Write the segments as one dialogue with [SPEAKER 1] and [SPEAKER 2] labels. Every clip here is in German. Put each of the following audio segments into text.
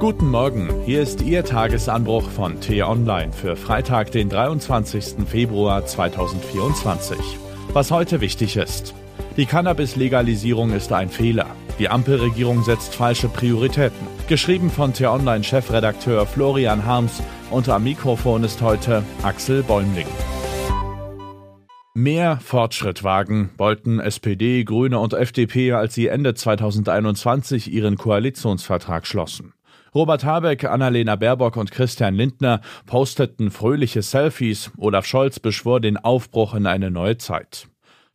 [SPEAKER 1] Guten Morgen, hier ist Ihr Tagesanbruch von T-Online für Freitag, den 23. Februar 2024. Was heute wichtig ist. Die Cannabis-Legalisierung ist ein Fehler. Die Ampelregierung setzt falsche Prioritäten. Geschrieben von T-Online-Chefredakteur Florian Harms und am Mikrofon ist heute Axel Bäumling. Mehr Fortschritt wagen wollten SPD, Grüne und FDP, als sie Ende 2021 ihren Koalitionsvertrag schlossen. Robert Habeck, Annalena Baerbock und Christian Lindner posteten fröhliche Selfies. Olaf Scholz beschwor den Aufbruch in eine neue Zeit.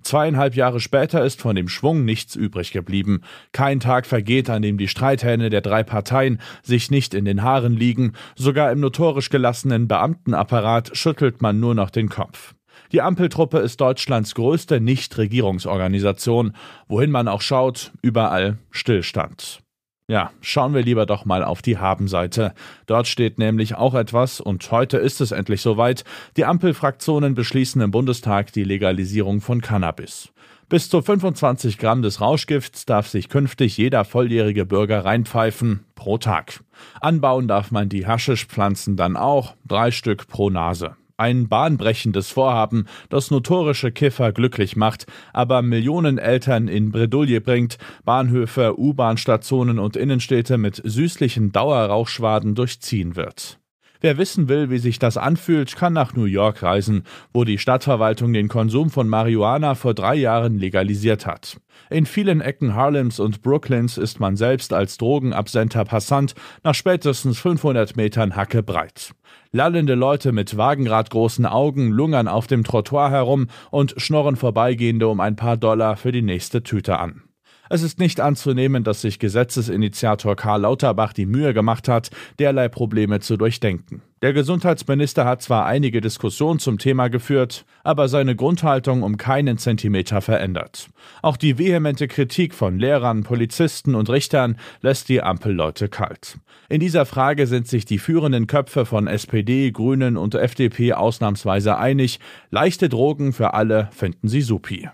[SPEAKER 1] Zweieinhalb Jahre später ist von dem Schwung nichts übrig geblieben. Kein Tag vergeht, an dem die Streithähne der drei Parteien sich nicht in den Haaren liegen. Sogar im notorisch gelassenen Beamtenapparat schüttelt man nur noch den Kopf. Die Ampeltruppe ist Deutschlands größte Nichtregierungsorganisation. Wohin man auch schaut, überall Stillstand. Ja, schauen wir lieber doch mal auf die Habenseite. Dort steht nämlich auch etwas und heute ist es endlich soweit. Die Ampelfraktionen beschließen im Bundestag die Legalisierung von Cannabis. Bis zu 25 Gramm des Rauschgifts darf sich künftig jeder volljährige Bürger reinpfeifen pro Tag. Anbauen darf man die Haschischpflanzen dann auch, drei Stück pro Nase. Ein bahnbrechendes Vorhaben, das notorische Kiffer glücklich macht, aber Millionen Eltern in Bredouille bringt, Bahnhöfe, U-Bahn-Stationen und Innenstädte mit süßlichen Dauerrauchschwaden durchziehen wird. Wer wissen will, wie sich das anfühlt, kann nach New York reisen, wo die Stadtverwaltung den Konsum von Marihuana vor drei Jahren legalisiert hat. In vielen Ecken Harlems und Brooklyns ist man selbst als drogenabsenter Passant nach spätestens 500 Metern Hacke breit. Lallende Leute mit wagenradgroßen Augen lungern auf dem Trottoir herum und schnorren Vorbeigehende um ein paar Dollar für die nächste Tüte an. Es ist nicht anzunehmen, dass sich Gesetzesinitiator Karl Lauterbach die Mühe gemacht hat, derlei Probleme zu durchdenken. Der Gesundheitsminister hat zwar einige Diskussionen zum Thema geführt, aber seine Grundhaltung um keinen Zentimeter verändert. Auch die vehemente Kritik von Lehrern, Polizisten und Richtern lässt die Ampelleute kalt. In dieser Frage sind sich die führenden Köpfe von SPD, Grünen und FDP ausnahmsweise einig, leichte Drogen für alle finden sie supi.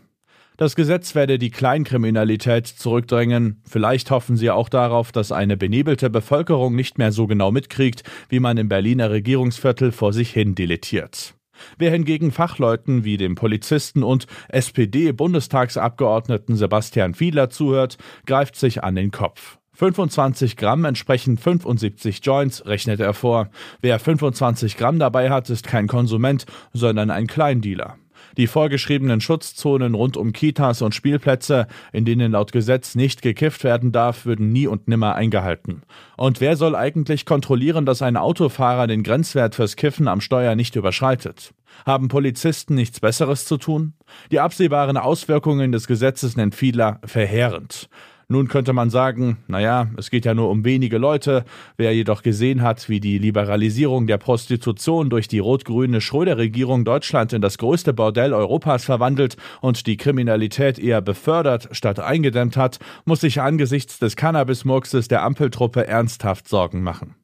[SPEAKER 1] Das Gesetz werde die Kleinkriminalität zurückdrängen. Vielleicht hoffen sie auch darauf, dass eine benebelte Bevölkerung nicht mehr so genau mitkriegt, wie man im Berliner Regierungsviertel vor sich hin dilettiert. Wer hingegen Fachleuten wie dem Polizisten und SPD-Bundestagsabgeordneten Sebastian Fiedler zuhört, greift sich an den Kopf. 25 Gramm entsprechen 75 Joints, rechnet er vor. Wer 25 Gramm dabei hat, ist kein Konsument, sondern ein Kleindealer. Die vorgeschriebenen Schutzzonen rund um Kitas und Spielplätze, in denen laut Gesetz nicht gekifft werden darf, würden nie und nimmer eingehalten. Und wer soll eigentlich kontrollieren, dass ein Autofahrer den Grenzwert fürs Kiffen am Steuer nicht überschreitet? Haben Polizisten nichts Besseres zu tun? Die absehbaren Auswirkungen des Gesetzes nennt Fiedler verheerend. Nun könnte man sagen, naja, es geht ja nur um wenige Leute. Wer jedoch gesehen hat, wie die Liberalisierung der Prostitution durch die rot-grüne Schröder-Regierung Deutschland in das größte Bordell Europas verwandelt und die Kriminalität eher befördert statt eingedämmt hat, muss sich angesichts des Cannabismurkses der Ampeltruppe ernsthaft Sorgen machen.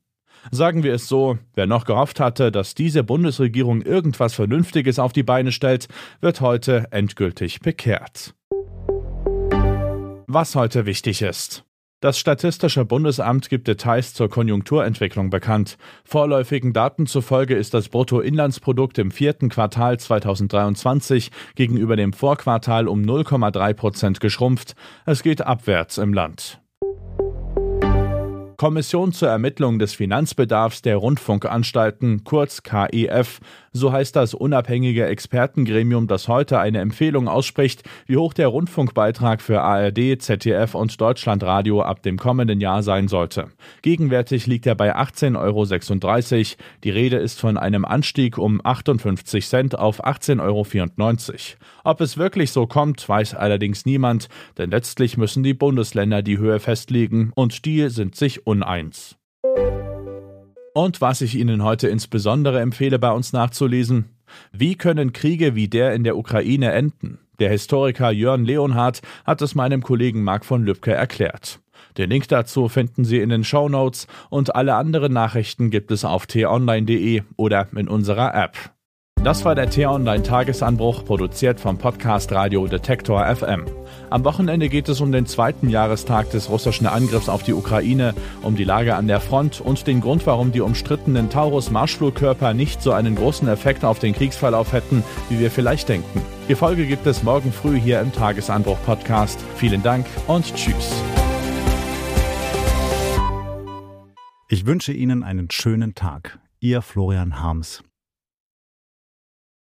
[SPEAKER 1] Sagen wir es so, wer noch gehofft hatte, dass diese Bundesregierung irgendwas Vernünftiges auf die Beine stellt, wird heute endgültig bekehrt was heute wichtig ist. Das Statistische Bundesamt gibt Details zur Konjunkturentwicklung bekannt. Vorläufigen Daten zufolge ist das Bruttoinlandsprodukt im vierten Quartal 2023 gegenüber dem Vorquartal um 0,3 Prozent geschrumpft. Es geht abwärts im Land. Kommission zur Ermittlung des Finanzbedarfs der Rundfunkanstalten, kurz KEF, so heißt das unabhängige Expertengremium, das heute eine Empfehlung ausspricht, wie hoch der Rundfunkbeitrag für ARD, ZDF und Deutschlandradio ab dem kommenden Jahr sein sollte. Gegenwärtig liegt er bei 18,36 Euro. Die Rede ist von einem Anstieg um 58 Cent auf 18,94 Euro. Ob es wirklich so kommt, weiß allerdings niemand, denn letztlich müssen die Bundesländer die Höhe festlegen und die sind sich uneins. Und was ich Ihnen heute insbesondere empfehle, bei uns nachzulesen, wie können Kriege wie der in der Ukraine enden? Der Historiker Jörn Leonhardt hat es meinem Kollegen Marc von Lübcke erklärt. Den Link dazu finden Sie in den Show Notes und alle anderen Nachrichten gibt es auf t-online.de oder in unserer App. Das war der T-Online-Tagesanbruch, produziert vom Podcast Radio Detektor FM. Am Wochenende geht es um den zweiten Jahrestag des russischen Angriffs auf die Ukraine, um die Lage an der Front und den Grund, warum die umstrittenen Taurus-Marschflugkörper nicht so einen großen Effekt auf den Kriegsverlauf hätten, wie wir vielleicht denken. Die Folge gibt es morgen früh hier im Tagesanbruch-Podcast. Vielen Dank und tschüss.
[SPEAKER 2] Ich wünsche Ihnen einen schönen Tag. Ihr Florian Harms.